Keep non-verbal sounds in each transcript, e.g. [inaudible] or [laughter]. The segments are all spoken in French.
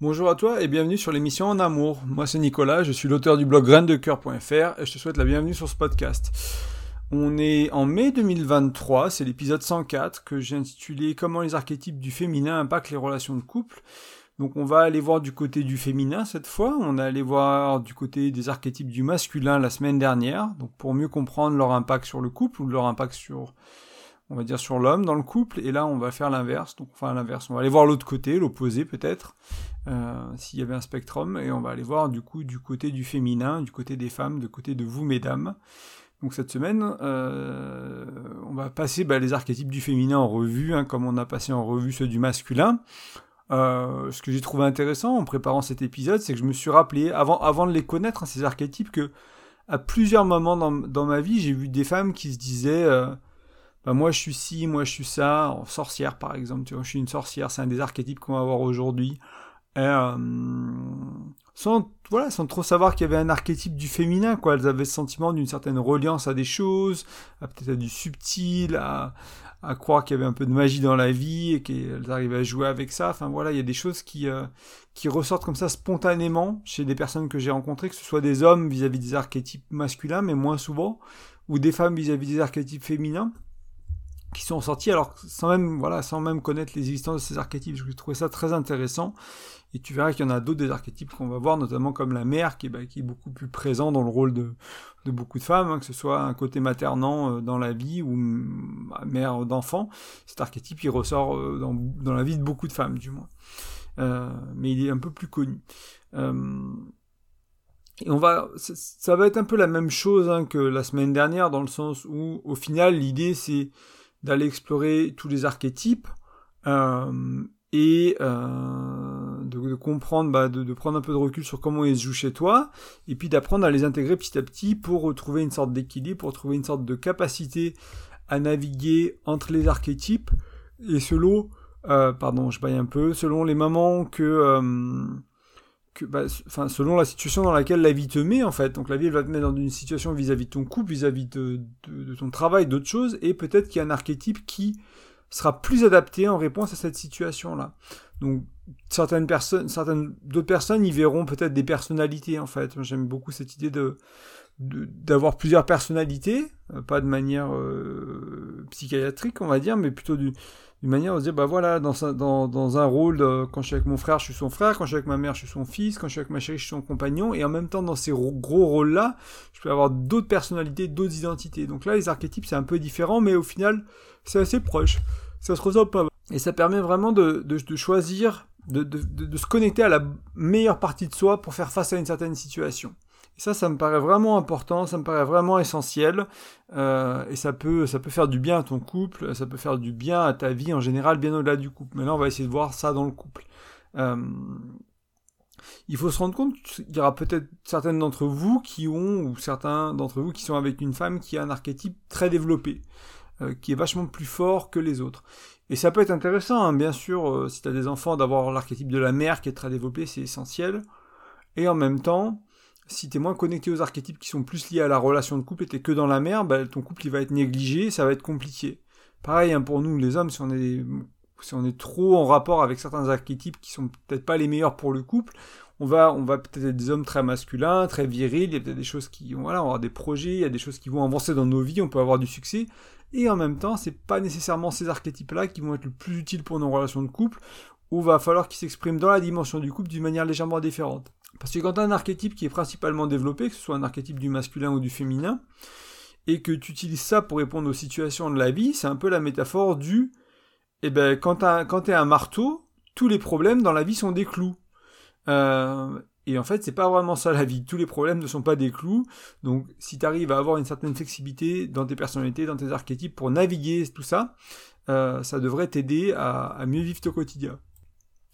Bonjour à toi et bienvenue sur l'émission En Amour. Moi c'est Nicolas, je suis l'auteur du blog graindecoeur.fr et je te souhaite la bienvenue sur ce podcast. On est en mai 2023, c'est l'épisode 104 que j'ai intitulé Comment les archétypes du féminin impactent les relations de couple. Donc on va aller voir du côté du féminin cette fois, on a allé voir du côté des archétypes du masculin la semaine dernière, donc pour mieux comprendre leur impact sur le couple ou leur impact sur on va dire sur l'homme dans le couple, et là on va faire l'inverse, donc enfin l'inverse, on va aller voir l'autre côté, l'opposé peut-être, euh, s'il y avait un spectrum, et on va aller voir du coup du côté du féminin, du côté des femmes, du côté de vous mesdames. Donc cette semaine, euh, on va passer bah, les archétypes du féminin en revue, hein, comme on a passé en revue ceux du masculin. Euh, ce que j'ai trouvé intéressant en préparant cet épisode, c'est que je me suis rappelé, avant, de les connaître, hein, ces archétypes, que à plusieurs moments dans, ma vie, j'ai vu des femmes qui se disaient moi je suis ci, moi je suis ça, sorcière par exemple, tu vois, je suis une sorcière, c'est un des archétypes qu'on va voir aujourd'hui. Euh, sans, voilà, sans trop savoir qu'il y avait un archétype du féminin, quoi. Elles avaient le sentiment d'une certaine reliance à des choses, peut-être à du subtil, à, à croire qu'il y avait un peu de magie dans la vie et qu'elles arrivaient à jouer avec ça. Enfin voilà, il y a des choses qui, euh, qui ressortent comme ça spontanément chez des personnes que j'ai rencontrées, que ce soit des hommes vis-à-vis des archétypes masculins, mais moins souvent, ou des femmes vis à -vis des archétypes féminins qui sont sortis alors sans même voilà sans même connaître l'existence de ces archétypes. Je trouvais ça très intéressant. Et tu verras qu'il y en a d'autres des archétypes qu'on va voir notamment comme la mère qui est, bah, beaucoup plus présent dans le rôle de, beaucoup de femmes hein, que ce soit un côté maternant euh, dans la vie ou mère d'enfant. Cet archétype il ressort euh, dans, dans, la vie de beaucoup de femmes du moins. Euh, mais il est un peu plus connu. Et on va, ça va être un peu la même chose hein, que la semaine dernière, dans le sens où, au final, l'idée c'est d'aller explorer tous les archétypes euh, et euh, de, comprendre, bah, de, prendre un peu de recul sur comment ils se jouent chez toi, et puis d'apprendre à les intégrer petit à petit pour retrouver une sorte d'équilibre, pour trouver une sorte de capacité à naviguer entre les archétypes, et selon, euh, pardon, je baille un peu, selon les moments que bah, selon la situation dans laquelle la vie te met, en fait. Donc la vie, elle va te mettre dans une situation vis-à-vis de ton couple, vis-à-vis de, de, ton travail, d'autres choses, et peut-être qu'il y a un archétype qui sera plus adapté en réponse à cette situation-là. Donc certaines personnes, certaines d'autres personnes y verront peut-être des personnalités, en fait. J'aime beaucoup cette idée de d'avoir plusieurs personnalités, euh, pas de manière euh, psychiatrique, on va dire, mais plutôt du une manière de se dire, bah voilà, dans, dans, dans un rôle, quand je suis avec mon frère, je suis son frère, quand je suis avec ma mère, je suis son fils, quand je suis avec ma chérie, je suis son compagnon, et en même temps, dans ces gros rôles-là, je peux avoir d'autres personnalités, d'autres identités. Donc là, les archétypes, c'est un peu différent, mais au final, c'est assez proche. Ça se ressemble pas mal. Et ça permet vraiment de, de, de choisir, de, de, se connecter à la meilleure partie de soi pour faire face à une certaine situation ça, ça me paraît vraiment important, ça me paraît vraiment essentiel, euh, et ça peut, ça peut faire du bien à ton couple, ça peut faire du bien à ta vie en général, bien au-delà du couple. Maintenant, on va essayer de voir ça dans le couple. Euh, il faut se rendre compte qu'il y aura peut-être certaines d'entre vous qui ont, ou certains d'entre vous qui sont avec une femme qui a un archétype très développé, euh, qui est vachement plus fort que les autres. Et ça peut être intéressant, hein, bien sûr, si tu as des enfants, d'avoir l'archétype de la mère qui est très développé, c'est essentiel. Et en même temps, si tu es moins connecté aux archétypes qui sont plus liés à la relation de couple et t'es que dans la mer, bah, ton couple il va être négligé, ça va être compliqué. Pareil hein, pour nous les hommes, si on est trop en rapport avec certains archétypes qui sont peut-être pas les meilleurs pour le couple, on va peut-être être des hommes très masculins, très virils, il y a peut-être des choses qui voilà, on va avoir des projets, il y a des choses qui vont avancer dans nos vies, on peut avoir du succès et en même temps, c'est pas nécessairement ces archétypes-là qui vont être le plus utiles pour nos relations de couple, où va falloir qu'ils s'expriment dans la dimension du couple d'une manière légèrement différente. Parce que quand tu as un archétype qui est principalement développé, que ce soit un archétype du masculin ou du féminin, et que tu utilises ça pour répondre aux situations de la vie, c'est un peu la métaphore du eh ben, quand tu es un marteau, tous les problèmes dans la vie sont des clous. Euh, et en fait, c'est pas vraiment ça la vie. Tous les problèmes ne sont pas des clous. Donc, si tu arrives à avoir une certaine flexibilité dans tes personnalités, dans tes archétypes pour naviguer tout ça, euh, ça devrait t'aider à, mieux vivre ton quotidien.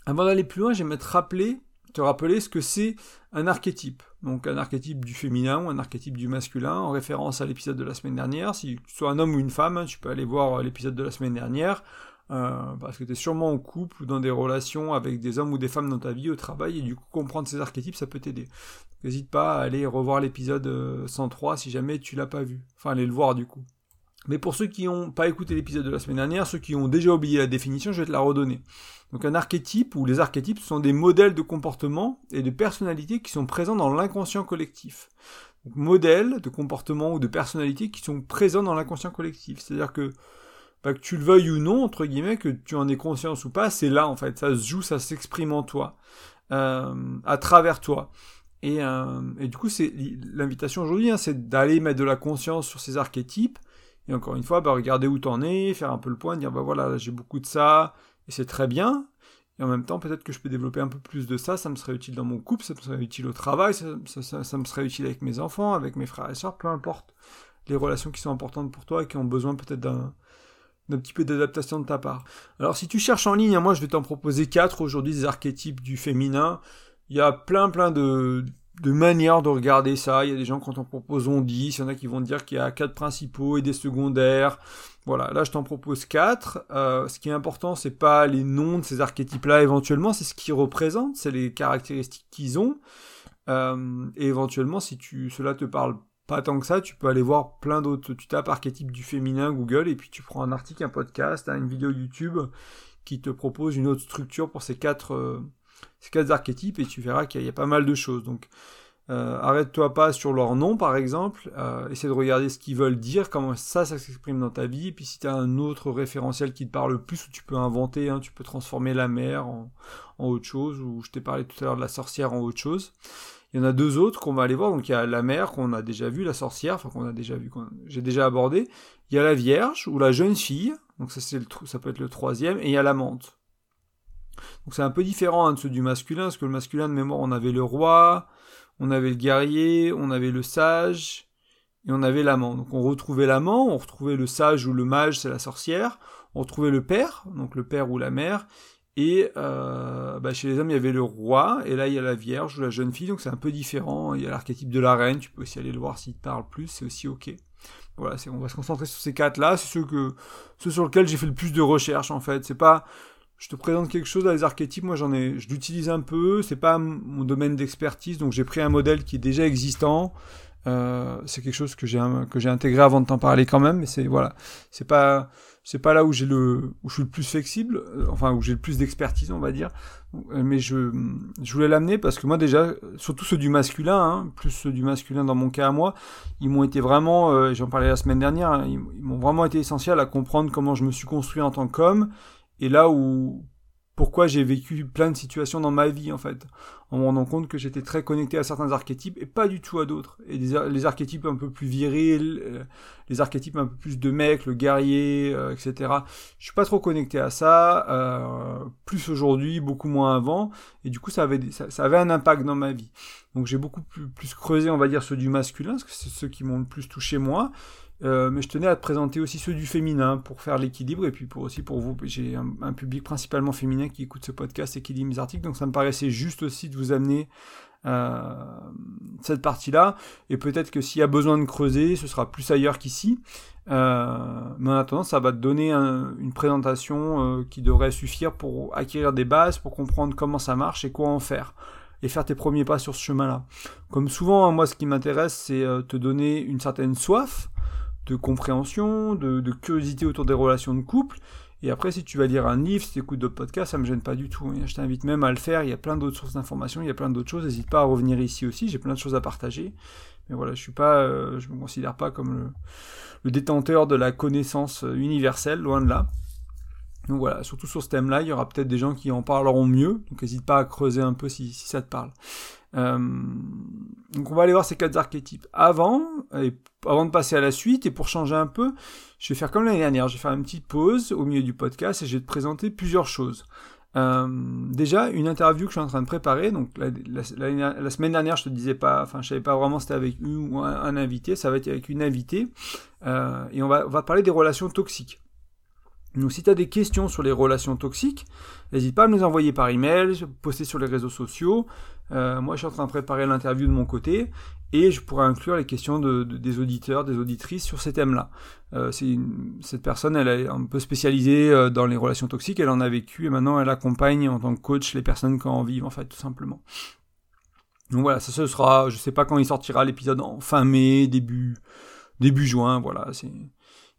Avant d'aller plus loin, j'aimerais te rappeler te rappeler ce que c'est un archétype. Donc un archétype du féminin ou un archétype du masculin, en référence à l'épisode de la semaine dernière. Si tu sois un homme ou une femme, hein, tu peux aller voir l'épisode de la semaine dernière, euh, parce que tu es sûrement en couple ou dans des relations avec des hommes ou des femmes dans ta vie, au travail, et du coup comprendre ces archétypes, ça peut t'aider. N'hésite pas à aller revoir l'épisode 103 euh, si jamais tu l'as pas vu. Enfin, aller le voir du coup. Mais pour ceux qui n'ont pas écouté l'épisode de la semaine dernière, ceux qui ont déjà oublié la définition, je vais te la redonner. Donc un archétype ou les archétypes sont des modèles de comportement et de personnalité qui sont présents dans l'inconscient collectif. Donc modèles de comportement ou de personnalité qui sont présents dans l'inconscient collectif. C'est-à-dire que bah, que tu le veuilles ou non, entre guillemets, que tu en aies conscience ou pas, c'est là en fait, ça se joue, ça s'exprime en toi, euh, à travers toi. Et, euh, et du coup, c'est l'invitation aujourd'hui, hein, c'est d'aller mettre de la conscience sur ces archétypes, et encore une fois, bah, regarder où t'en es, faire un peu le point, dire bah voilà, j'ai beaucoup de ça, et c'est très bien. Et en même temps, peut-être que je peux développer un peu plus de ça, ça me serait utile dans mon couple, ça me serait utile au travail, ça, me serait utile avec mes enfants, avec mes frères et sœurs, peu importe les relations qui sont importantes pour toi et qui ont besoin peut-être d'un d'un petit peu d'adaptation de ta part. Alors si tu cherches en ligne, hein, moi je vais t'en proposer quatre aujourd'hui des archétypes du féminin. Il y a plein plein de, de manières de regarder ça. Il y a des gens quand on propose 10, il y en a qui vont dire qu'il y a quatre principaux et des secondaires. Voilà, là je t'en propose quatre. Euh, ce qui est important, c'est pas les noms de ces archétypes-là éventuellement, c'est ce qu'ils représentent, c'est les caractéristiques qu'ils ont. Euh, et éventuellement, si tu cela te parle pas tant que ça, tu peux aller voir plein d'autres. Tu tapes archétype du féminin Google et puis tu prends un article, un podcast, une vidéo YouTube qui te propose une autre structure pour ces quatre, euh, ces quatre archétypes et tu verras qu'il y, a pas mal de choses. Donc euh, arrête-toi pas sur leur nom par exemple, euh, essaie de regarder ce qu'ils veulent dire, comment ça, ça s'exprime dans ta vie, et puis si tu as un autre référentiel qui te parle plus, ou tu peux inventer, hein, tu peux transformer la mer en, autre chose, ou je t'ai parlé tout à l'heure de la sorcière en autre chose. Il y en a deux autres qu'on va aller voir, donc il y a la mer qu'on a déjà vu, la sorcière, enfin qu'on a déjà vu, j'ai déjà abordé. Il y a la vierge, ou la jeune fille, donc ça, c'est le, ça peut être le troisième, et il y a l'amante. Donc c'est un peu différent hein, de ceux du masculin, parce que le masculin de mémoire, on avait le roi, on avait le guerrier, on avait le sage, et on avait l'amant. Donc on retrouvait l'amant, on retrouvait le sage ou le mage, c'est la sorcière, on retrouvait le père, donc le père ou la mère, et euh, bah chez les hommes, il y avait le roi, et là il y a la vierge ou la jeune fille, donc c'est un peu différent. Il y a l'archétype de la reine, tu peux aussi aller le voir s'il te parle plus, c'est aussi ok. Voilà, on va se concentrer sur ces quatre-là, c'est ceux, que, ceux sur lesquels j'ai fait le plus de recherches en fait. C'est pas, je te présente quelque chose, dans les archétypes, moi j'en ai, je l'utilise un peu, c'est pas mon domaine d'expertise, donc j'ai pris un modèle qui est déjà existant. Euh, c'est quelque chose que j'ai que j'ai intégré avant de t'en parler quand même, mais c'est voilà, c'est pas c'est pas là où j'ai le où je suis le plus flexible, euh, enfin où j'ai le plus d'expertise, on va dire. Euh, mais je je voulais l'amener parce que moi déjà, surtout ceux du masculin, hein, plus ceux du masculin dans mon cas à moi, ils m'ont été vraiment, j'en parlais la semaine dernière, hein, ils m'ont vraiment été essentiels à comprendre comment je me suis construit en tant qu'homme et là où pourquoi j'ai vécu plein de situations dans ma vie en fait, en me rendant compte que j'étais très connecté à certains archétypes et pas du tout à d'autres. Et les, archétypes un peu plus virils, euh, les archétypes un peu plus de mec, le guerrier, euh, etc. Je suis pas trop connecté à ça, euh, plus aujourd'hui, beaucoup moins avant, et du coup ça avait, ça, avait un impact dans ma vie. Donc j'ai beaucoup plus, plus creusé, on va dire, ceux du masculin, parce que c'est ceux qui m'ont le plus touché moi. Euh, mais je tenais à te présenter aussi ceux du féminin pour faire l'équilibre et puis pour aussi pour vous. J'ai un, public principalement féminin qui écoute ce podcast et qui lit mes articles, donc ça me paraissait juste aussi de vous amener euh, cette partie-là. Et peut-être que s'il y a besoin de creuser, ce sera plus ailleurs qu'ici. Euh, mais en attendant, ça va te donner une présentation qui devrait suffire pour acquérir des bases, pour comprendre comment ça marche et quoi en faire et faire tes premiers pas sur ce chemin-là. Comme souvent, hein, moi, ce qui m'intéresse, c'est te donner une certaine soif, de compréhension, de, curiosité autour des relations de couple. Et après, si tu vas lire un livre, si tu écoutes d'autres podcasts, ça me gêne pas du tout. Je t'invite même à le faire. Il y a plein d'autres sources d'informations, il y a plein d'autres choses. N'hésite pas à revenir ici aussi. J'ai plein de choses à partager. Mais voilà, je suis pas, euh, je me considère pas comme le, détenteur de la connaissance universelle, loin de là. Donc voilà, surtout sur ce thème-là, il y aura peut-être des gens qui en parleront mieux. Donc n'hésite pas à creuser un peu si ça te parle. Euh, donc on va aller voir ces quatre archétypes. Avant, avant de passer à la suite, et pour changer un peu, je vais faire comme l'année dernière, je vais faire une petite pause au milieu du podcast et je vais te présenter plusieurs choses. Euh, déjà, une interview que je suis en train de préparer. Donc la, semaine dernière, je te disais pas, enfin je savais pas vraiment si c'était avec une ou un, invité. Ça va être avec une invitée, euh, et on va parler des relations toxiques. Donc si tu as des questions sur les relations toxiques, n'hésite pas à me les envoyer par email, poster sur les réseaux sociaux. Euh, moi, je suis en train de préparer l'interview de mon côté et je pourrais inclure les questions de, des auditeurs, des auditrices sur ces thèmes-là. Euh, cette personne, elle est un peu spécialisée euh, dans les relations toxiques, elle en a vécu et maintenant elle accompagne en tant que coach les personnes qui en vivent, en fait, tout simplement. Donc voilà, ça ce sera, je sais pas quand il sortira l'épisode en fin mai, début, début juin, voilà, c'est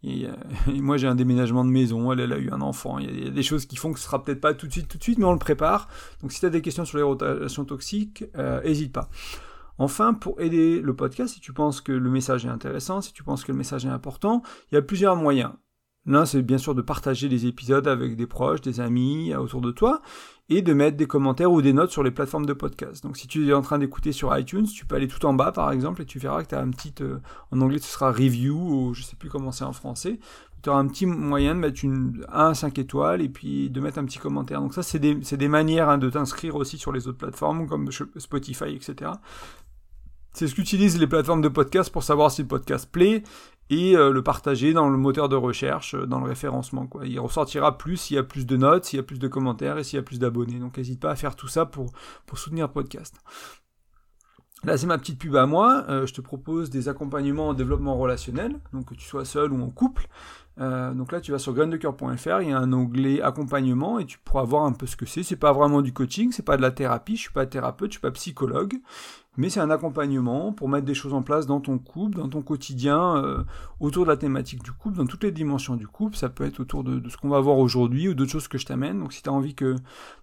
[laughs] Et, moi, j'ai un déménagement de maison, elle, a eu un enfant. Il y, a, des choses qui font que ce sera peut-être pas tout de suite, tout de suite, mais on le prépare. Donc, si tu as des questions sur les rotations toxiques, n'hésite pas. Enfin, pour aider le podcast, si tu penses que le message est intéressant, si tu penses que le message est important, il y a plusieurs moyens. L'un, c'est bien sûr de partager les épisodes avec des proches, des amis autour de toi, et de mettre des commentaires ou des notes sur les plateformes de podcast. Donc si tu es en train d'écouter sur iTunes, tu peux aller tout en bas par exemple, et tu verras que tu as un petit, euh, en anglais ce sera review, ou je sais plus comment c'est en français, tu auras un petit moyen de mettre une 1 à 5 étoiles, et puis de mettre un petit commentaire. Donc ça, c'est des, des, manières hein, de t'inscrire aussi sur les autres plateformes, comme Spotify, etc. C'est ce qu'utilisent les plateformes de podcast pour savoir si le podcast plaît et euh, le partager dans le moteur de recherche, euh, dans le référencement. Il ressortira plus s'il y a plus de notes, s'il y a plus de commentaires et s'il y a plus d'abonnés. Donc n'hésite pas à faire tout ça pour, pour soutenir le podcast. Là, c'est ma petite pub à moi. Euh, je te propose des accompagnements en développement relationnel, donc que tu sois seul ou en couple. donc là, tu vas sur graindecoeur.fr, il y a un onglet accompagnement et tu pourras voir un peu ce que c'est. C'est pas vraiment du coaching, c'est pas de la thérapie, je suis pas thérapeute, je suis pas psychologue mais c'est un accompagnement pour mettre des choses en place dans ton couple, dans ton quotidien, euh, autour de la thématique du couple, dans toutes les dimensions du couple. Ça peut être autour de, de ce qu'on va voir aujourd'hui ou d'autres choses que je t'amène. Donc si tu as envie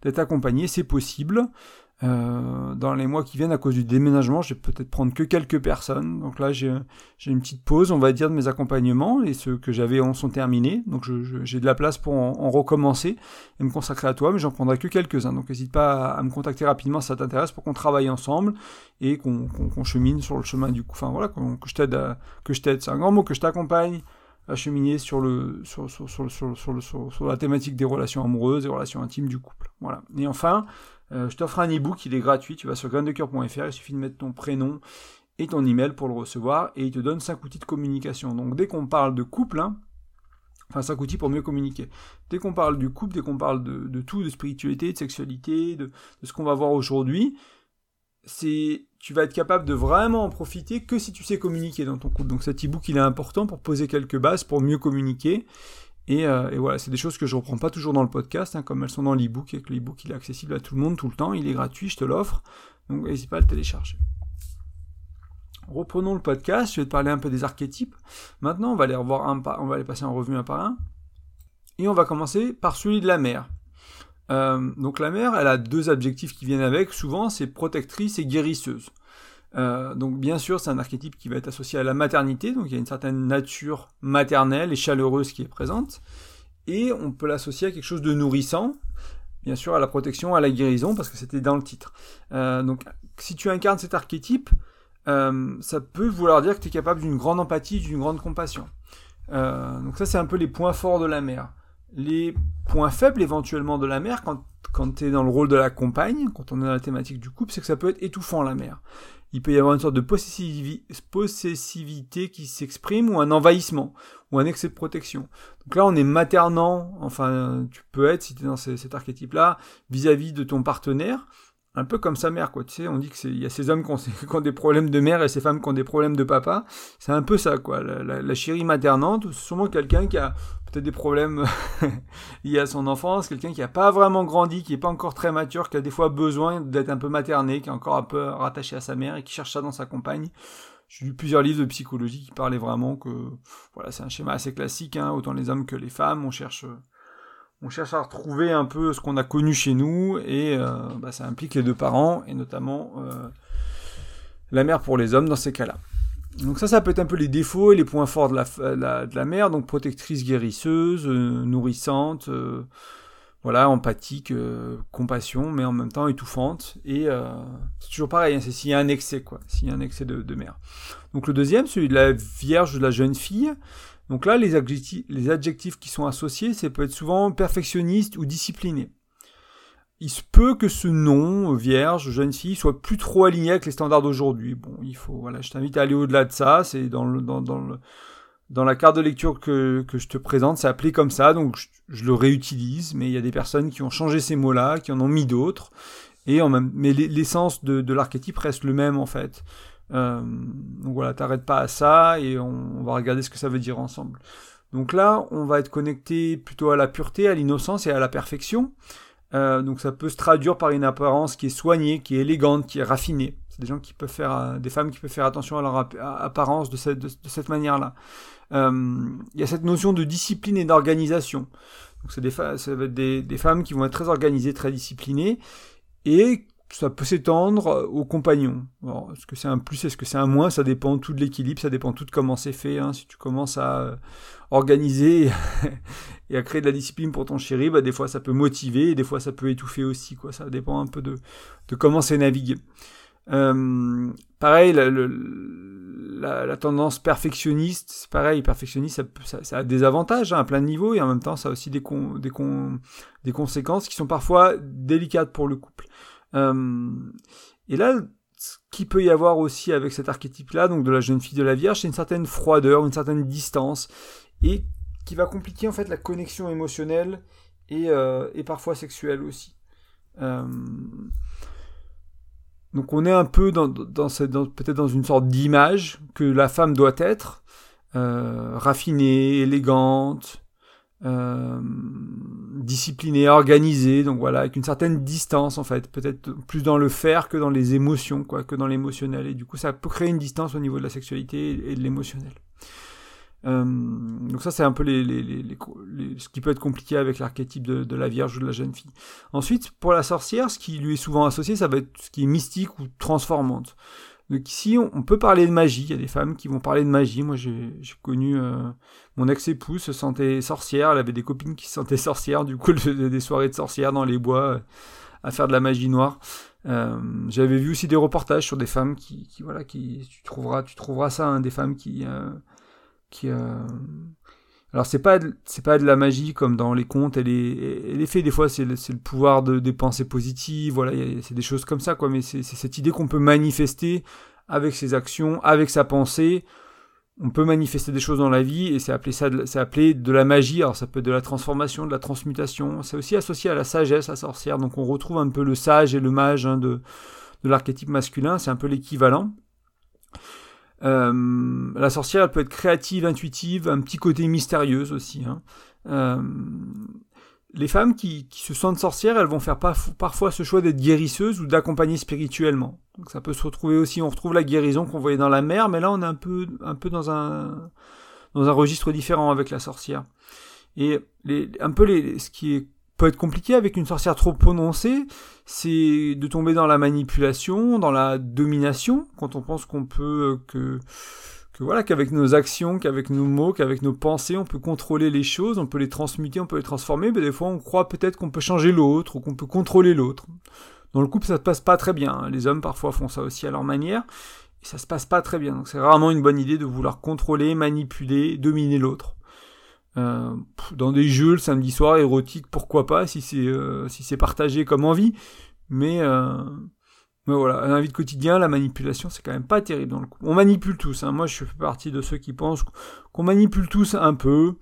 d'être accompagné, c'est possible. Euh, dans les mois qui viennent, à cause du déménagement, je vais peut-être prendre que quelques personnes. Donc là, j'ai une petite pause, on va dire, de mes accompagnements, et ceux que j'avais en sont terminés. Donc j'ai de la place pour en, recommencer et me consacrer à toi, mais j'en prendrai que quelques-uns. Donc n'hésite pas à, me contacter rapidement si ça t'intéresse pour qu'on travaille ensemble et qu'on chemine sur le chemin du coup. Enfin voilà, que je t'aide, que je t'aide. C'est un grand mot que je t'accompagne à cheminer sur le sur, sur, sur, la thématique des relations amoureuses, des relations intimes du couple. Voilà. Et enfin, euh, je t'offre un e-book, il est gratuit, tu vas sur graindecoeur.fr, il suffit de mettre ton prénom et ton email pour le recevoir, et il te donne 5 outils de communication. Donc dès qu'on parle de couple, hein, enfin 5 outils pour mieux communiquer, dès qu'on parle du couple, dès qu'on parle de, tout, de spiritualité, de sexualité, de, ce qu'on va voir aujourd'hui, c'est tu vas être capable de vraiment en profiter que si tu sais communiquer dans ton couple. Donc cet e-book il est important pour poser quelques bases pour mieux communiquer euh, et, voilà, c'est des choses que je reprends pas toujours dans le podcast, hein, comme elles sont dans l'ebook, et que l'ebook il est accessible à tout le monde tout le temps, il est gratuit, je te l'offre, donc n'hésite pas à le télécharger. Reprenons le podcast, je vais te parler un peu des archétypes. Maintenant, on va les revoir un on va les passer en revue un par un. Et on va commencer par celui de la mère. Euh, donc la mère, elle a deux adjectifs qui viennent avec, souvent c'est protectrice et guérisseuse. Euh, donc bien sûr, c'est un archétype qui va être associé à la maternité, donc il y a une certaine nature maternelle et chaleureuse qui est présente, et on peut l'associer à quelque chose de nourrissant, bien sûr à la protection, à la guérison, parce que c'était dans le titre. Euh, donc si tu incarnes cet archétype, ça peut vouloir dire que tu es capable d'une grande empathie, d'une grande compassion. donc ça c'est un peu les points forts de la mère. Les points faibles éventuellement de la mère, quand, quand tu es dans le rôle de la compagne, quand on est dans la thématique du couple, c'est que ça peut être étouffant la mère il peut y avoir une sorte de possessivité qui s'exprime ou un envahissement ou un excès de protection. Donc là, on est maternant, enfin, tu peux être, si tu es dans cet archétype-là, vis-à-vis de ton partenaire, un peu comme sa mère, quoi. Tu sais, on dit qu'il y a ces hommes [laughs] qui ont, des problèmes de mère et ces femmes qui ont des problèmes de papa. C'est un peu ça, quoi. La, chérie maternante, sûrement quelqu'un qui a peut-être des problèmes [laughs] liés à son enfance, quelqu'un qui n'a pas vraiment grandi, qui n'est pas encore très mature, qui a des fois besoin d'être un peu materné, qui est encore un peu rattaché à sa mère et qui cherche ça dans sa compagne. J'ai lu plusieurs livres de psychologie qui parlaient vraiment que voilà, c'est un schéma assez classique, hein, autant les hommes que les femmes. On cherche on cherche à retrouver un peu ce qu'on a connu chez nous et euh, bah, ça implique les deux parents et notamment euh, la mère pour les hommes dans ces cas-là. Donc ça, ça peut être un peu les défauts et les points forts de la, de la mère, donc protectrice, guérisseuse, euh, nourrissante, voilà, empathique, compassion, mais en même temps étouffante. Et c'est toujours pareil, hein, c'est s'il y a un excès, quoi, s'il y a un excès de, de mère. Donc le deuxième, celui de la vierge de la jeune fille, donc là, les adjectifs, qui sont associés, ça peut être souvent perfectionniste ou discipliné. Il se peut que ce nom, vierge, jeune fille, soit plus trop aligné avec les standards d'aujourd'hui. Bon, il faut, voilà, je t'invite à aller au-delà de ça. C'est dans la carte de lecture que, je te présente, c'est appelé comme ça, donc je, le réutilise, mais il y a des personnes qui ont changé ces mots-là, qui en ont mis d'autres, mais l'essence de, de l'archétype reste le même en fait. Euh, donc voilà, t'arrêtes pas à ça et on, va regarder ce que ça veut dire ensemble. Donc là, on va être connecté plutôt à la pureté, à l'innocence et à la perfection. Euh, donc ça peut se traduire par une apparence qui est soignée, qui est élégante, qui est raffinée. C'est des gens qui peuvent faire, euh, des femmes qui peuvent faire attention à leur apparence de cette, manière-là. Il y a cette notion de discipline et d'organisation. Donc c'est des, ça des, des, femmes qui vont être très organisées, très disciplinées, et ça peut s'étendre aux compagnons. Est-ce que c'est un plus, est-ce que c'est un moins? Ça dépend tout de l'équilibre, ça dépend tout de comment c'est fait. Hein. Si tu commences à organiser [laughs] et à créer de la discipline pour ton chéri, bah, des fois ça peut motiver et des fois ça peut étouffer aussi. Quoi. Ça dépend un peu de, comment c'est navigué. Euh, pareil, la, tendance perfectionniste, c'est pareil, perfectionniste, ça, a des avantages hein, à plein de niveaux et en même temps ça a aussi des conséquences qui sont parfois délicates pour le couple. Euh, et là, ce qu'il peut y avoir aussi avec cet archétype-là, donc de la jeune fille de la Vierge, c'est une certaine froideur, une certaine distance, et qui va compliquer en fait la connexion émotionnelle et, euh, parfois sexuelle aussi. Euh, donc on est un peu dans, peut-être dans une sorte d'image que la femme doit être, raffinée, élégante, euh, discipliné, organisé, donc voilà, avec une certaine distance en fait, peut-être plus dans le faire que dans les émotions, quoi, que dans l'émotionnel. Et du coup, ça peut créer une distance au niveau de la sexualité et de l'émotionnel. Euh, donc ça, c'est un peu les, les, les, ce qui peut être compliqué avec l'archétype de, de, la Vierge ou de la jeune fille. Ensuite, pour la sorcière, ce qui lui est souvent associé, ça va être ce qui est mystique ou transformante. Donc ici, on peut parler de magie. Il y a des femmes qui vont parler de magie. Moi, j'ai connu euh, mon ex-épouse se sentait sorcière. Elle avait des copines qui se sentaient [laughs] sorcières. Du coup, elle faisait des soirées de sorcières dans les bois euh, à faire de la magie noire. Euh, J'avais vu aussi des reportages sur des femmes qui, voilà, qui tu trouveras, tu trouveras ça, hein, des femmes qui alors c'est pas c'est pas de la magie comme dans les contes et les, les faits. Des fois c'est le, pouvoir de, des pensées positives. Voilà c'est des choses comme ça quoi. Mais c'est cette idée qu'on peut manifester avec ses actions avec sa pensée. On peut manifester des choses dans la vie et c'est appelé ça c'est appelé de la magie. Alors ça peut être de la transformation de la transmutation. C'est aussi associé à la sagesse à sorcière. Donc on retrouve un peu le sage et le mage hein, de de l'archétype masculin. C'est un peu l'équivalent euh, la sorcière, elle peut être créative, intuitive, un petit côté mystérieuse aussi. Hein. Euh, les femmes qui, se sentent sorcières, elles vont faire parfois ce choix d'être guérisseuses ou d'accompagner spirituellement. Donc ça peut se retrouver aussi, on retrouve la guérison qu'on voyait dans la mer, mais là on est un peu, un peu dans un, dans un registre différent avec la sorcière. Et les, un peu les, ce qui peut être compliqué avec une sorcière trop prononcée, c'est de tomber dans la manipulation, dans la domination, quand on pense qu'on peut euh, que que voilà qu'avec nos actions, qu'avec nos mots, qu'avec nos pensées, on peut contrôler les choses, on peut les transmuter, on peut les transformer, mais des fois on croit peut-être qu'on peut changer l'autre ou qu'on peut contrôler l'autre. Dans le couple, ça se passe pas très bien. Hein. Les hommes parfois font ça aussi à leur manière et ça se passe pas très bien. Donc c'est rarement une bonne idée de vouloir contrôler, manipuler, dominer l'autre. Euh, dans des jeux le samedi soir érotique, pourquoi pas si c'est euh, si c'est partagé comme envie. Mais euh, mais voilà, un vie de quotidien, la manipulation, c'est quand même pas terrible dans le coup. On manipule tous. Hein. Moi, je fais partie de ceux qui pensent qu'on manipule tous un peu.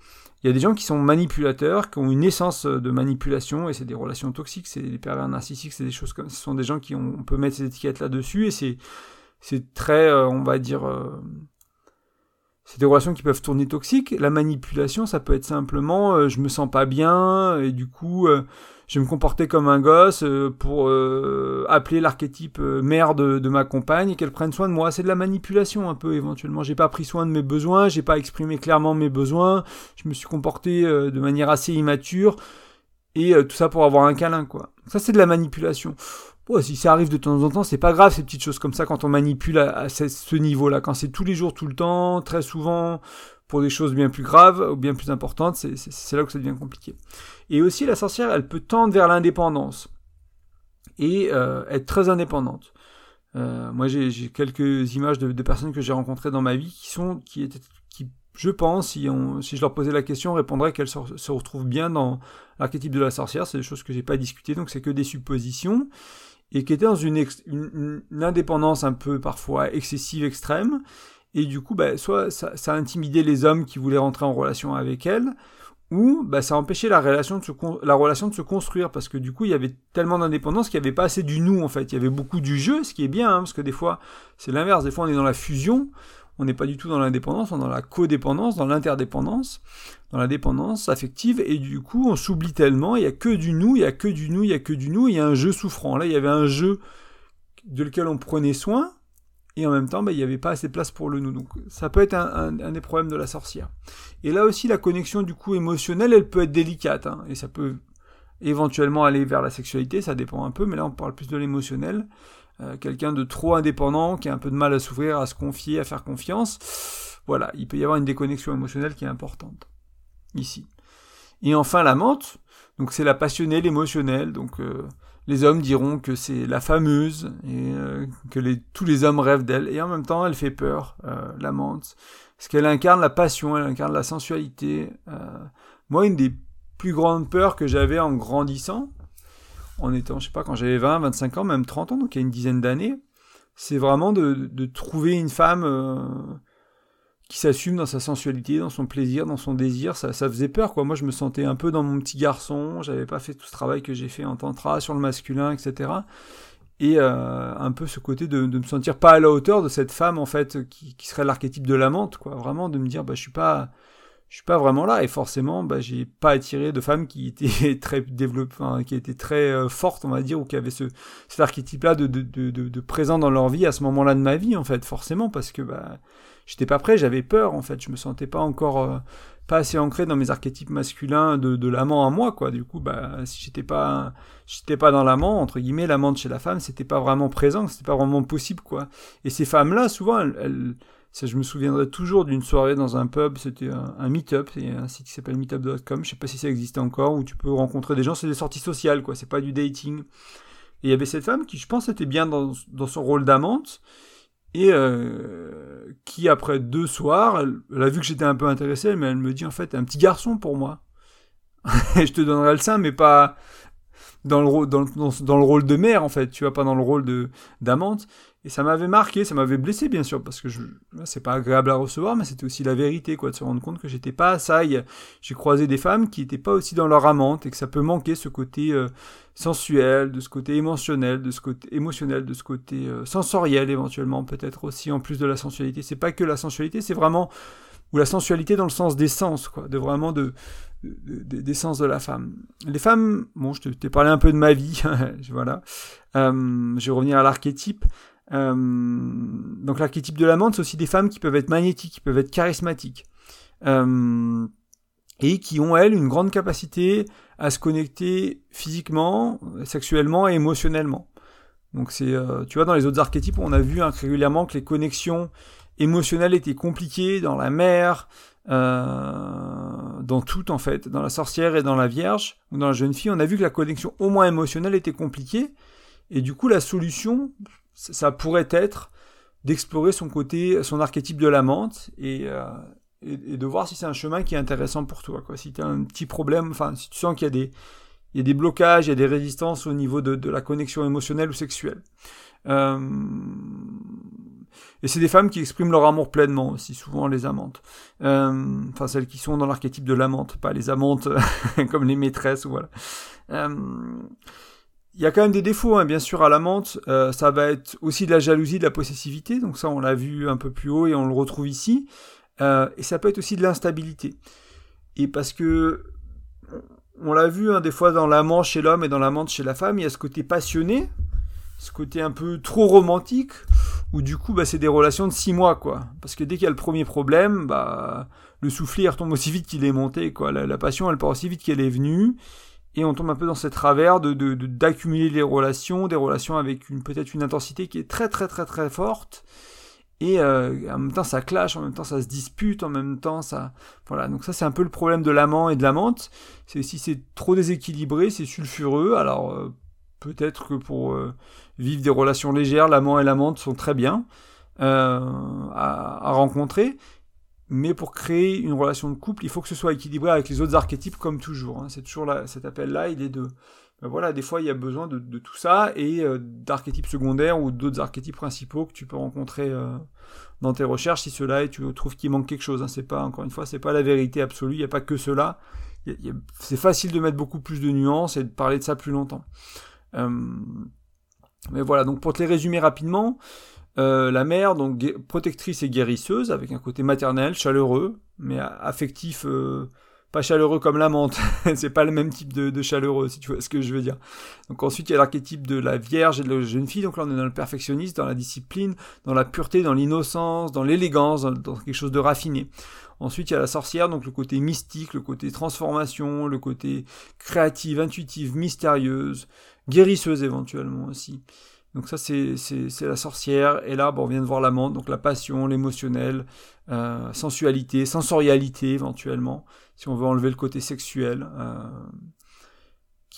Il y a des gens qui sont manipulateurs, qui ont une essence de manipulation, et c'est des relations toxiques, c'est des pervers narcissiques, c'est des choses comme. Ce sont des gens qui ont, on peut mettre ces étiquettes là-dessus, et c'est c'est très, on va dire c'est des relations qui peuvent tourner toxiques. La manipulation, ça peut être simplement euh, je me sens pas bien et du coup euh, je vais me comporter comme un gosse euh, pour appeler l'archétype mère de, ma compagne et qu'elle prenne soin de moi. C'est de la manipulation un peu éventuellement. J'ai pas pris soin de mes besoins, j'ai pas exprimé clairement mes besoins, je me suis comporté de manière assez immature et tout ça pour avoir un câlin quoi. Ça c'est de la manipulation si ça arrive de temps en temps, c'est pas grave ces petites choses comme ça quand on manipule à, ce, niveau-là. Quand c'est tous les jours, tout le temps, très souvent, pour des choses bien plus graves ou bien plus importantes, c'est là que ça devient compliqué. Et aussi, la sorcière, elle peut tendre vers l'indépendance et euh, être très indépendante. Euh, moi, j'ai quelques images de, personnes que j'ai rencontrées dans ma vie qui sont, qui étaient, qui, je pense, si, on, si je leur posais la question, répondraient qu'elles se, se, retrouvent bien dans l'archétype de la sorcière. C'est des choses que j'ai pas discutées, donc c'est que des suppositions et qui était dans une, une, indépendance un peu parfois excessive, extrême, et du coup, bah, soit ça, ça intimidait les hommes qui voulaient rentrer en relation avec elle, ou bah, ça empêchait la relation, de se la relation de se construire, parce que du coup, il y avait tellement d'indépendance qu'il n'y avait pas assez du nous, en fait. Il y avait beaucoup du jeu, ce qui est bien, hein, parce que des fois, c'est l'inverse. Des fois, on est dans la fusion, on n'est pas du tout dans l'indépendance, on est dans la codépendance, dans l'interdépendance, dans la dépendance affective, et du coup, on s'oublie tellement, il y a que du nous, il y a que du nous, il y a que du nous, il y a un jeu souffrant. Là, il y avait un jeu de lequel on prenait soin, et en même temps, bah, il n'y avait pas assez de place pour le nous. Donc, ça peut être un, des problèmes de la sorcière. Et là aussi, la connexion du coup émotionnelle, elle peut être délicate, hein, et ça peut éventuellement aller vers la sexualité, ça dépend un peu, mais là, on parle plus de l'émotionnel. Euh, quelqu'un de trop indépendant, qui a un peu de mal à s'ouvrir, à se confier, à faire confiance. Voilà, il peut y avoir une déconnexion émotionnelle qui est importante. Ici. Et enfin, la menthe, donc c'est la passionnée, l'émotionnelle, donc euh, les hommes diront que c'est la fameuse, et euh, que tous les hommes rêvent d'elle, et en même temps, elle fait peur, la menthe, parce qu'elle incarne la passion, elle incarne la sensualité. moi, une des plus grandes peurs que j'avais en grandissant, en étant, je sais pas, quand j'avais 20, 25 ans, même 30 ans, donc il y a une dizaine d'années, c'est vraiment de, trouver une femme euh, qui s'assume dans sa sensualité, dans son plaisir, dans son désir. Ça, ça faisait peur, quoi. Moi, je me sentais un peu dans mon petit garçon. J'avais pas fait tout ce travail que j'ai fait en tantra sur le masculin, etc. Et euh, un peu ce côté de, me sentir pas à la hauteur de cette femme, en fait, qui, qui serait l'archétype de l'amante, quoi. Vraiment de me dire, bah, je suis pas je suis pas vraiment là et forcément bah j'ai pas attiré de femmes qui étaient [laughs] très développées qui étaient très euh, fortes on va dire ou qui avaient ce cet archétype là de, de, de, de, présent dans leur vie à ce moment-là de ma vie en fait forcément parce que bah j'étais pas prêt j'avais peur en fait. Je me sentais pas encore euh, pas assez ancré dans mes archétypes masculins de, de l'amant à moi quoi. Du coup bah si j'étais pas j'étais pas dans l'amant entre guillemets l'amant de chez la femme c'était pas vraiment présent c'était pas vraiment possible quoi. Et ces femmes là souvent elles je me souviendrai toujours d'une soirée dans un pub, c'était un, meet-up, c'est un site qui s'appelle meetup.com, je sais pas si ça existe encore, où tu peux rencontrer des gens, c'est des sorties sociales, quoi, c'est pas du dating. Et il y avait cette femme qui, je pense, était bien dans, son rôle d'amante, et euh, qui, après deux soirs, elle, a vu que j'étais un peu intéressé, mais elle me dit, en fait, un petit garçon pour moi. [laughs] je te donnerai le sein, mais pas dans le, rôle, de mère, en fait, tu vois, pas dans le rôle d'amante. Et ça m'avait marqué, ça m'avait blessé bien sûr, parce que je, c'est pas agréable à recevoir, mais c'était aussi la vérité, quoi, de se rendre compte que j'étais pas à ça. J'ai croisé des femmes qui étaient pas aussi dans leur amante et que ça peut manquer ce côté euh, sensuel, de ce côté émotionnel, de ce côté émotionnel, de ce côté euh, sensoriel éventuellement, peut-être aussi en plus de la sensualité. C'est pas que la sensualité, c'est vraiment ou la sensualité dans le sens des sens, quoi, de vraiment de, des sens de la femme. Les femmes, bon, je t'ai parlé un peu de ma vie, [laughs] voilà. Euh, je vais revenir à l'archétype. Euh, donc l'archétype de l'amante, c'est aussi des femmes qui peuvent être magnétiques, qui peuvent être charismatiques. Euh, et qui ont, elles, une grande capacité à se connecter physiquement, sexuellement et émotionnellement. Donc c'est, euh, tu vois, dans les autres archétypes, on a vu hein, régulièrement que les connexions émotionnelles étaient compliquées dans la mère, euh, dans tout en fait, dans la sorcière et dans la vierge, ou dans la jeune fille, on a vu que la connexion au moins émotionnelle était compliquée, et du coup la solution, ça pourrait être d'explorer son côté, son archétype de l'amante euh, et, de voir si c'est un chemin qui est intéressant pour toi. Si tu as un petit problème, enfin, si tu sens qu'il y a des, y a des blocages, il y a des résistances au niveau de, la connexion émotionnelle ou sexuelle. Euh, et c'est des femmes qui expriment leur amour pleinement aussi, souvent les amantes. Euh, enfin, celles qui sont dans l'archétype de l'amante, pas les amantes [laughs] comme les maîtresses, voilà. Il y a quand même des défauts, hein, bien sûr, à la menthe. Euh, ça va être aussi de la jalousie, de la possessivité. Donc ça, on l'a vu un peu plus haut et on le retrouve ici. Euh, et ça peut être aussi de l'instabilité. Et parce que, on l'a vu hein, des fois dans l'amant chez l'homme et dans la menthe chez la femme, il y a ce côté passionné, ce côté un peu trop romantique, où du coup, bah, c'est des relations de six mois, quoi. Parce que dès qu'il y a le premier problème, bah, le soufflet retombe aussi vite qu'il est monté, quoi. La passion, elle part aussi vite qu'elle est venue et on tombe un peu dans ces travers de d'accumuler les relations, des relations avec une peut-être une intensité qui est très très très très forte. Et euh, en même temps ça clash, en même temps ça se dispute, en même temps ça voilà. Donc ça c'est un peu le problème de l'amant et de l'amante, si c'est trop déséquilibré, c'est sulfureux, alors euh, peut-être que pour euh, vivre des relations légères, l'amant et l'amante sont très bien à rencontrer, mais pour créer une relation de couple, il faut que ce soit équilibré avec les autres archétypes, comme toujours. Hein. C'est toujours là, cet appel-là, il est de... Ben voilà, des fois, il y a besoin de, tout ça, et euh, d'archétypes secondaires ou d'autres archétypes principaux que tu peux rencontrer euh, dans tes recherches, si cela, et tu trouves qu'il manque quelque chose. Hein. C'est pas, encore une fois, c'est pas la vérité absolue, il n'y a pas que cela. C'est facile de mettre beaucoup plus de nuances et de parler de ça plus longtemps. Mais voilà, donc pour te les résumer rapidement, Euh, la mère, donc protectrice et guérisseuse, avec un côté maternel, chaleureux, mais affectif, euh, pas chaleureux comme l'amante. [laughs] c'est pas le même type de, chaleureux, si tu vois ce que je veux dire. Ensuite, il y a l'archétype de la vierge et de la jeune fille. Donc là, on est dans le perfectionniste, dans la discipline, dans la pureté, dans l'innocence, dans l'élégance, dans quelque chose de raffiné. Ensuite, il y a la sorcière, donc le côté mystique, le côté transformation, le côté créative, intuitive, mystérieuse, guérisseuse éventuellement aussi. Donc ça, c'est la sorcière. Et là, bon, on vient de voir l'amante, donc la passion, l'émotionnel, euh, sensualité, sensorialité éventuellement, si on veut enlever le côté sexuel. Euh,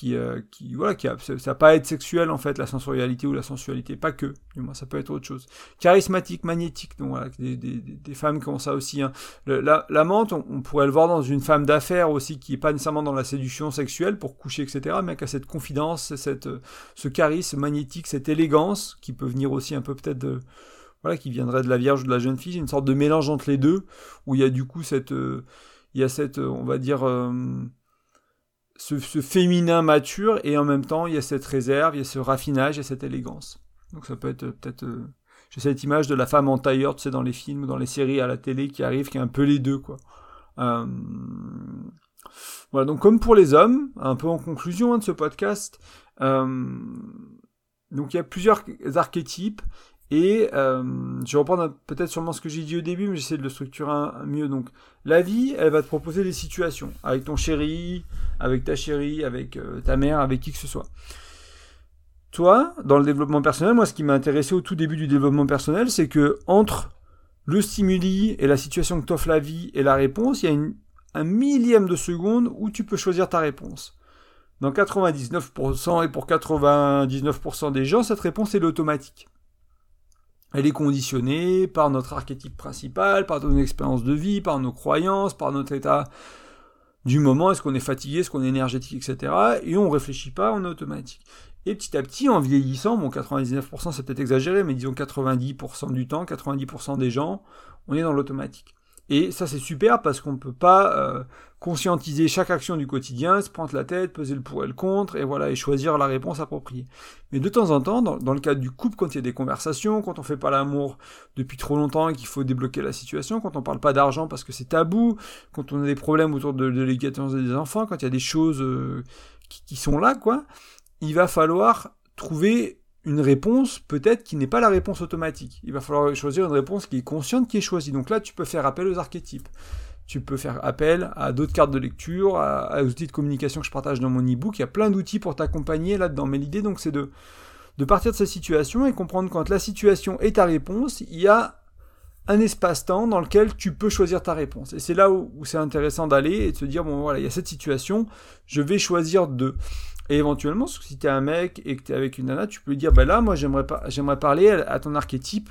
qui, euh, qui voilà, qui a, ça, va pas être sexuel en fait, la sensorialité ou la sensualité, pas que, du moins ça peut être autre chose. Charismatique, magnétique, donc des, des, femmes qui ont ça aussi. Hein. la, la menthe, on, pourrait le voir dans une femme d'affaires aussi, qui est pas nécessairement dans la séduction sexuelle pour coucher, etc., mais qui a cette confidence, cette, ce charisme magnétique, cette élégance, qui peut venir aussi un peu peut-être voilà, qui viendrait de la Vierge ou de la jeune fille, une sorte de mélange entre les deux, où il y a du coup cette, euh, il y a cette, on va dire, euh, ce, féminin mature et en même temps il y a cette réserve, il y a ce raffinage, il y a cette élégance. Donc ça peut être peut-être euh, j'ai cette image de la femme en tailleur, tu sais, dans les films, dans les séries à la télé qui arrive, qui est un peu les deux, quoi. Euh, voilà, donc comme pour les hommes, un peu en conclusion hein, de ce podcast, euh, donc il y a plusieurs archétypes et euh, je vais reprendre peut-être sûrement ce que j'ai dit au début, mais j'essaie de le structurer un, mieux. Donc, la vie, elle va te proposer des situations avec ton chéri, avec ta chérie, avec euh, ta mère, avec qui que ce soit. Toi, dans le développement personnel, moi, ce qui m'a intéressé au tout début du développement personnel, c'est que entre le stimuli et la situation que t'offre la vie et la réponse, il y a un millième de seconde où tu peux choisir ta réponse. Dans 99% et pour 99% des gens, cette réponse est l'automatique. Elle est conditionnée par notre archétype principal, par nos expériences de vie, par nos croyances, par notre état du moment, est-ce qu'on est fatigué, est-ce qu'on est énergétique, etc. Et on réfléchit pas, on est automatique. Et petit à petit, en vieillissant, bon 99% c'est peut-être exagéré, mais disons 90% du temps, 90% des gens, on est dans l'automatique. Et ça, c'est super parce qu'on ne peut pas euh, conscientiser chaque action du quotidien, se prendre la tête, peser le pour et le contre, et voilà, et choisir la réponse appropriée. Mais de temps en temps, dans, le cadre du couple, quand il y a des conversations, quand on fait pas l'amour depuis trop longtemps et qu'il faut débloquer la situation, quand on parle pas d'argent parce que c'est tabou, quand on a des problèmes autour de, de l'éducation des enfants, quand il y a des choses euh, qui, qui sont là, quoi, il va falloir trouver une réponse peut-être qui n'est pas la réponse automatique. Il va falloir choisir une réponse qui est consciente, qui est choisie. Donc là, tu peux faire appel aux archétypes. Tu peux faire appel à d'autres cartes de lecture, à, aux outils de communication que je partage dans mon e-book. Il y a plein d'outils pour t'accompagner là-dedans. Mais l'idée, donc, c'est de, de partir de cette situation et comprendre quand la situation est ta réponse, il y a un espace-temps dans lequel tu peux choisir ta réponse. Et c'est là où, où c'est intéressant d'aller et de se dire, bon voilà, il y a cette situation, je vais choisir de... Et éventuellement, si tu es un mec et que tu es avec une nana, tu peux lui dire, bah là, moi j'aimerais, j'aimerais parler à ton archétype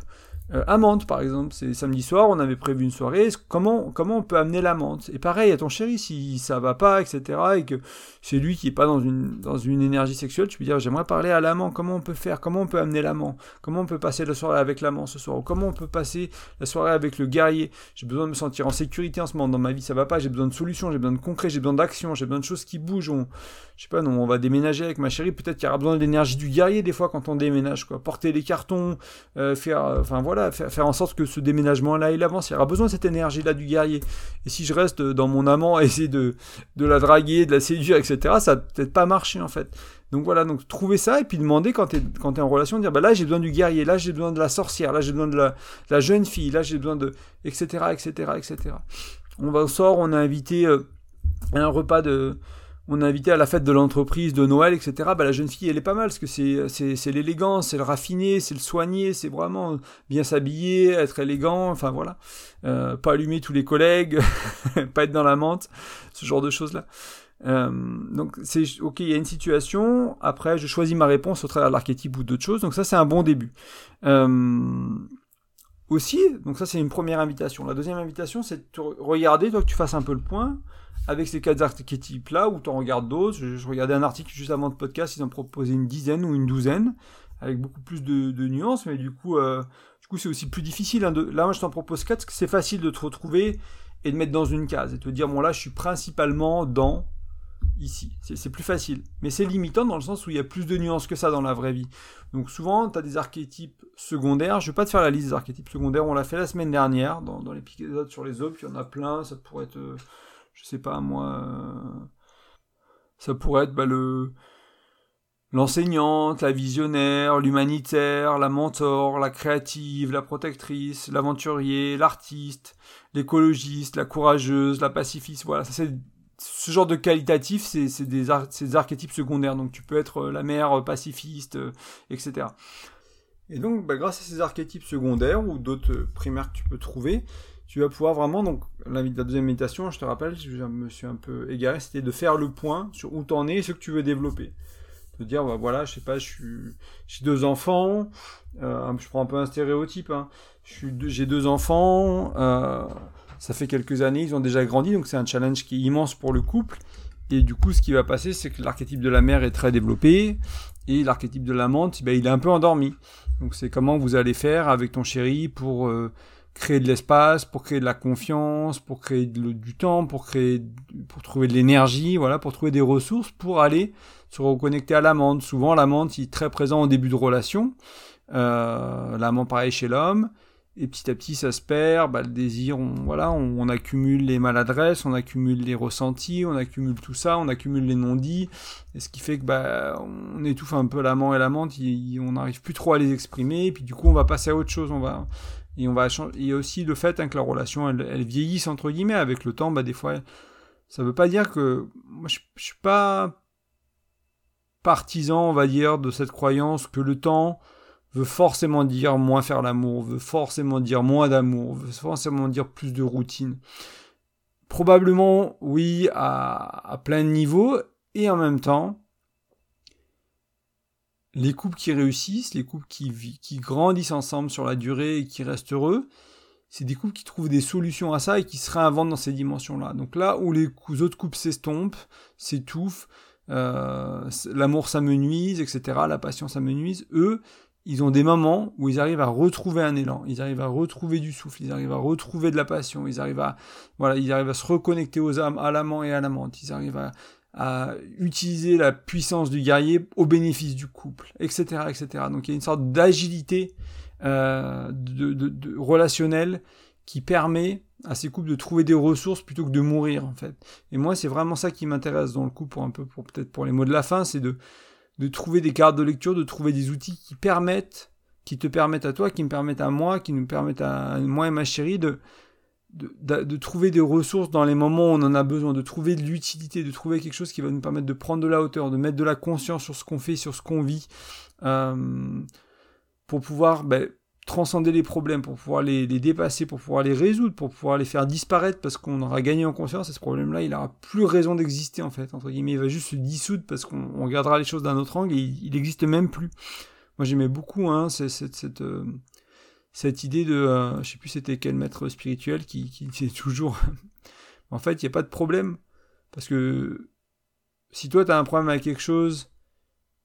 euh, amante, par exemple, c'est samedi soir, on avait prévu une soirée. Comment, comment on peut amener l'amante Et pareil à ton chéri, si ça va pas, etc., et que c'est lui qui est pas dans une, énergie sexuelle, tu peux dire j'aimerais parler à l'amant. Comment on peut faire? Comment on peut amener l'amant? Comment on peut passer la soirée avec l'amant ce soir? Ou comment on peut passer la soirée avec le guerrier? J'ai besoin de me sentir en sécurité en ce moment dans ma vie, ça va pas. J'ai besoin de solutions, j'ai besoin de concret, j'ai besoin d'action, j'ai besoin de choses qui bougent. On, je sais pas, non, on va déménager avec ma chérie. Peut-être qu'il y aura besoin de l'énergie du guerrier des fois quand on déménage, quoi. Porter les cartons, euh, faire, euh, enfin faire, en sorte que ce déménagement-là, il avance. Il y aura besoin de cette énergie-là du guerrier. Et si je reste dans mon amant à essayer de, de la draguer, de la séduire, etc., ça peut-être pas marcher, en fait. Donc voilà, donc trouver ça et puis demander quand tu es, quand es en relation, dire bah là j'ai besoin du guerrier, là j'ai besoin de la sorcière, là j'ai besoin de la, la, jeune fille, là j'ai besoin de. etc. etc. etc. On va au sort, on a invité euh, un repas de, on a invité à la fête de l'entreprise de Noël, etc. Bah, la jeune fille, elle est pas mal, parce que c'est, c'est, l'élégance, c'est le raffiné, c'est le soigné, c'est vraiment bien s'habiller, être élégant, enfin voilà. Euh, pas allumer tous les collègues, [laughs] pas être dans la menthe, ce genre de choses-là. Euh, donc c'est ok, il y a une situation. Après, je choisis ma réponse au travers de l'archétype ou d'autres choses. Donc ça, c'est un bon début. Euh, aussi, donc ça, c'est une première invitation. La deuxième invitation, c'est de regarder, toi, que tu fasses un peu le point avec ces quatre archétypes-là, ou tu en regardes d'autres. Je, regardais un article juste avant le podcast, ils en proposaient une dizaine ou une douzaine, avec beaucoup plus de, nuances, mais du coup, euh, du coup, c'est aussi plus difficile. Hein. Là, moi, je t'en propose quatre, parce que c'est facile de te retrouver et de mettre dans une case, et te dire, bon, là, je suis principalement dans ici. C'est plus facile. Mais c'est limitant dans le sens où il y a plus de nuances que ça dans la vraie vie. Donc souvent, tu as des archétypes secondaires. Je vais pas te faire la liste des archétypes secondaires. On l'a fait la semaine dernière dans, dans l'épisode sur les aubes. Il y en a plein. Ça pourrait être, euh, je sais pas moi, euh, ça pourrait être bah, le l'enseignante, la visionnaire, l'humanitaire, la mentor, la créative, la protectrice, l'aventurier, l'artiste, l'écologiste, la courageuse, la pacifiste. Voilà, ça c'est ce genre de qualitatif, c'est des, archétypes secondaires. Donc tu peux être euh, la mère euh, pacifiste, euh, etc. Et donc, bah, grâce à ces archétypes secondaires ou d'autres primaires que tu peux trouver, tu vas pouvoir vraiment, donc la, deuxième méditation, je te rappelle, je me suis un peu égaré, c'était de faire le point sur où t'en es et ce que tu veux développer. De dire, bah, voilà, je sais pas, j'ai deux enfants, je prends un peu un stéréotype, hein, j'ai deux enfants, ça fait quelques années, ils ont déjà grandi, donc c'est un challenge qui est immense pour le couple. Et du coup, ce qui va passer, c'est que l'archétype de la mère est très développé et l'archétype de l'amante, ben, il est un peu endormi. Donc c'est comment vous allez faire avec ton chéri pour euh, créer de l'espace, pour créer de la confiance, pour créer du temps, pour créer, pour trouver de l'énergie, voilà, pour trouver des ressources, pour aller se reconnecter à l'amante. Souvent, l'amante, est très présent au début de relation. Euh, l'amant pareil chez l'homme et petit à petit ça se perd, bah, le désir, on, voilà, on, accumule les maladresses, on accumule les ressentis, on accumule tout ça, on accumule les non-dits, et ce qui fait que bah, on étouffe un peu l'amant et l'amante, on n'arrive plus trop à les exprimer, et puis du coup on va passer à autre chose, on va et on va il y a aussi le fait hein, que la relation elle, elle, vieillisse entre guillemets avec le temps, bah des fois ça veut pas dire que moi je, je suis pas partisan on va dire de cette croyance que le temps veut forcément dire moins faire l'amour, veut forcément dire moins d'amour, veut forcément dire plus de routine. Probablement, oui, à, plein de niveaux, et en même temps, les couples qui réussissent, les couples qui, qui grandissent ensemble sur la durée et qui restent heureux, c'est des couples qui trouvent des solutions à ça et qui se réinventent dans ces dimensions-là. Donc là où les autres couples s'estompent, s'étouffent, euh, l'amour s'amenuise, etc., la passion s'amenuise, eux, ils ont des moments où ils arrivent à retrouver un élan, ils arrivent à retrouver du souffle, ils arrivent à retrouver de la passion, ils arrivent à, voilà, ils arrivent à se reconnecter aux âmes, à l'amant et à l'amante, ils arrivent à, utiliser la puissance du guerrier au bénéfice du couple, etc., etc. Donc il y a une sorte d'agilité euh, relationnelle qui permet à ces couples de trouver des ressources plutôt que de mourir en fait. Et moi c'est vraiment ça qui m'intéresse dans le couple pour un peu, pour peut-être pour les mots de la fin, c'est de de trouver des cartes de lecture, de trouver des outils qui permettent, qui te permettent à toi, qui me permettent à moi, qui nous permettent à moi et ma chérie de, trouver des ressources dans les moments où on en a besoin, de trouver de l'utilité, de trouver quelque chose qui va nous permettre de prendre de la hauteur, de mettre de la conscience sur ce qu'on fait, sur ce qu'on vit, euh, pour pouvoir ben, transcender les problèmes, pour pouvoir les, dépasser, pour pouvoir les résoudre, pour pouvoir les faire disparaître parce qu'on aura gagné en conscience et ce problème-là, il n'aura plus raison d'exister en fait, entre guillemets, il va juste se dissoudre parce qu'on regardera les choses d'un autre angle et il n'existe même plus. Moi j'aimais beaucoup hein, cette, cette, euh, cette, idée de, euh, je sais plus c'était quel maître spirituel qui, qui disait toujours, [laughs] en fait il n'y a pas de problème parce que si toi tu as un problème avec quelque chose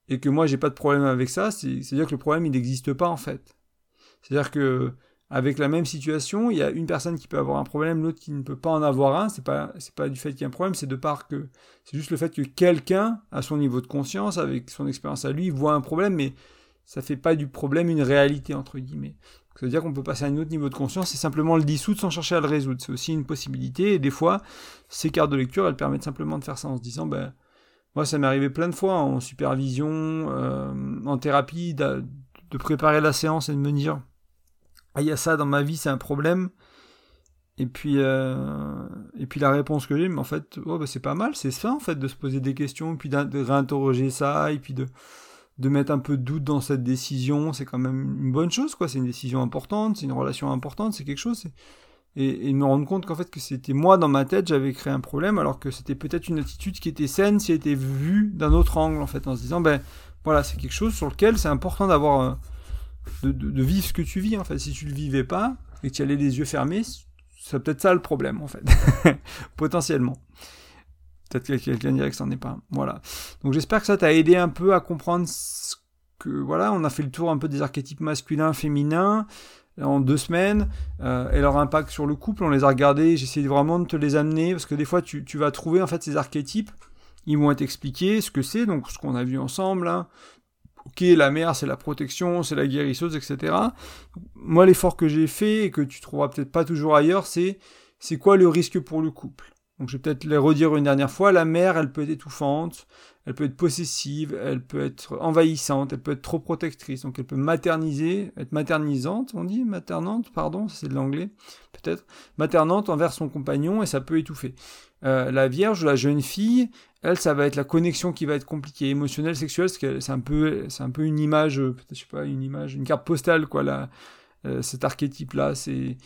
et que moi j'ai pas de problème avec ça, c'est-à-dire que le problème il n'existe pas en fait. C'est-à-dire que avec la même situation, il y a une personne qui peut avoir un problème, l'autre qui ne peut pas en avoir un. C'est pas c'est pas du fait qu'il y a un problème, c'est de part que c'est juste le fait que quelqu'un à son niveau de conscience, avec son expérience à lui, voit un problème, mais ça fait pas du problème une réalité entre guillemets. Ça veut dire qu'on peut passer à un autre niveau de conscience et simplement le dissoudre sans chercher à le résoudre. C'est aussi une possibilité. Et des fois, ces cartes de lecture, elles permettent simplement de faire ça en se disant, ben moi, ça m'est arrivé plein de fois en supervision, euh, en thérapie, de, préparer la séance et de me dire ah, il y a ça dans ma vie, c'est un problème. Et puis, euh, et puis la réponse que j'ai, mais en fait, oh, bah, c'est pas mal, c'est ça en fait, de se poser des questions, puis de réinterroger ça, et puis de, de mettre un peu de doute dans cette décision, c'est quand même une bonne chose, quoi. C'est une décision importante, c'est une relation importante, c'est quelque chose. Et, et me rendre compte qu'en fait, que c'était moi dans ma tête, j'avais créé un problème, alors que c'était peut-être une attitude qui était saine si elle était vue d'un autre angle, en fait, en se disant, ben voilà, c'est quelque chose sur lequel c'est important d'avoir. Euh, de, vivre ce que tu vis, en. Si tu le vivais pas, et que tu allais les yeux fermés, c'est peut-être ça le problème, en fait. [laughs] Potentiellement. Peut-être que quelqu'un dirait que c'en est pas. Voilà. Donc j'espère que ça t'a aidé un peu à comprendre ce que, voilà, on a fait le tour un peu des archétypes masculins, féminins, en deux semaines, euh, et leur impact sur le couple, on les a regardés, j'essaie vraiment de te les amener, parce que des fois tu, tu vas trouver en fait ces archétypes, ils vont être expliqués ce que c'est, donc ce qu'on a vu ensemble. Ok, la mère, c'est la protection, c'est la guérisseuse, etc. Moi, l'effort que j'ai fait et que tu trouveras peut-être pas toujours ailleurs, c'est c'est quoi le risque pour le couple? Donc je vais peut-être les redire une dernière fois. La mère, elle peut être étouffante, elle peut être possessive, elle peut être envahissante, elle peut être trop protectrice, donc elle peut materniser, être maternisante, on dit maternante, pardon, c'est de l'anglais, peut-être, maternante envers son compagnon et ça peut étouffer. Euh, la vierge, la jeune fille, elle, ça va être la connexion qui va être compliquée, émotionnelle, sexuelle, c'est un peu, c'est un peu une image, je sais pas, une image, une carte postale, quoi, là, euh, cet archétype-là, c'est,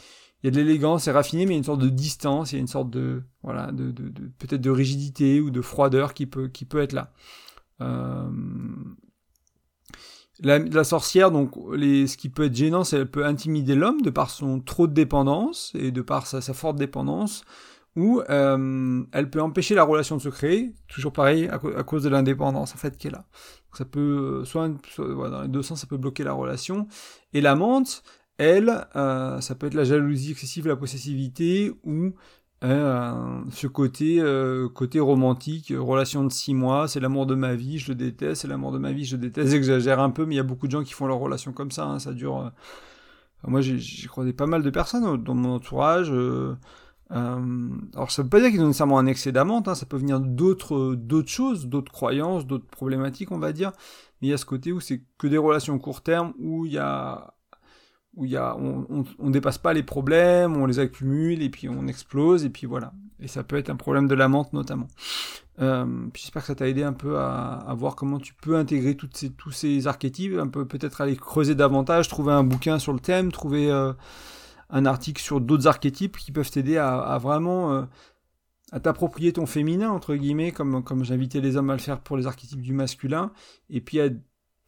il y a de l'élégance, c'est raffiné, mais il y a une sorte de distance, il y a une sorte de, voilà, de, peut-être de rigidité ou de froideur qui peut, qui peut être là. Euh, la, sorcière, donc, ce qui peut être gênant, c'est qu'elle peut intimider l'homme de par son trop de dépendance et de par sa, forte dépendance, ou euh, elle peut empêcher la relation de se créer, toujours pareil, à, cause de l'indépendance en fait qu'elle a. Ça peut, soit, soit dans les deux sens, ça peut bloquer la relation. Et l'amante, elle, euh, ça peut être la jalousie excessive, la possessivité ou euh, ce côté euh, côté romantique, relation de six mois, c'est l'amour de ma vie, je le déteste, c'est l'amour de ma vie, je le déteste, j'exagère un peu, mais il y a beaucoup de gens qui font leur relation comme ça, hein, ça dure... moi j'ai croisé pas mal de personnes dans mon entourage, alors ça veut pas dire qu'ils ont nécessairement un excès d'amante, hein, ça peut venir d'autres d'autres choses, d'autres croyances, d'autres problématiques on va dire, mais il y a ce côté où c'est que des relations court terme, où il y a où y a, on, on, dépasse pas les problèmes, on les accumule et puis on explose et puis voilà. Et ça peut être un problème de la menthe notamment. Euh, J'espère que ça t'a aidé un peu à, à, voir comment tu peux intégrer toutes ces, tous ces archétypes, un peu peut-être aller creuser davantage, trouver un bouquin sur le thème, trouver euh, un article sur d'autres archétypes qui peuvent t'aider à, à, vraiment euh, à t'approprier ton féminin entre guillemets, comme comme j'invitais les hommes à le faire pour les archétypes du masculin, et puis à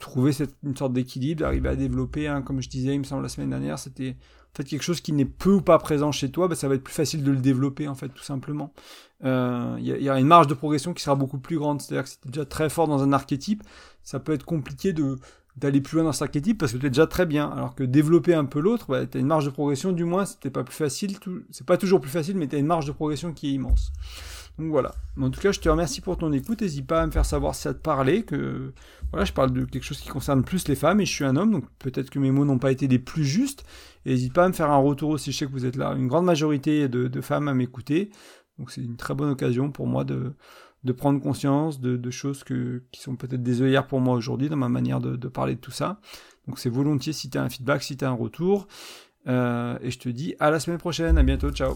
trouver cette, une sorte d'équilibre, arriver à développer, hein, comme je disais, il me semble la semaine dernière, c'était en fait quelque chose qui n'est peu ou pas présent chez toi, bah, ça va être plus facile de le développer en fait, tout simplement. Euh, il y, y, a une marge de progression qui sera beaucoup plus grande, c'est-à-dire que si tu es déjà très fort dans un archétype, ça peut être compliqué de d'aller plus loin dans cet archétype parce que tu es déjà très bien, alors que développer un peu l'autre, bah, tu as une marge de progression, du moins c'était pas plus facile, c'est pas toujours plus facile, mais tu as une marge de progression qui est immense. Donc voilà. En tout cas, je te remercie pour ton écoute. N'hésite pas à me faire savoir si ça te parlait, que voilà, je parle de quelque chose qui concerne plus les femmes et je suis un homme, donc peut-être que mes mots n'ont pas été les plus justes. n'hésite pas à me faire un retour aussi. Je sais que vous êtes là, une grande majorité de, de femmes à m'écouter, donc c'est une très bonne occasion pour moi de, prendre conscience de, choses qui sont peut-être des œillères pour moi aujourd'hui dans ma manière de, de, parler de tout ça. Donc c'est volontiers si tu as un feedback, si tu as un retour. Euh, et je te dis à la semaine prochaine, à bientôt, ciao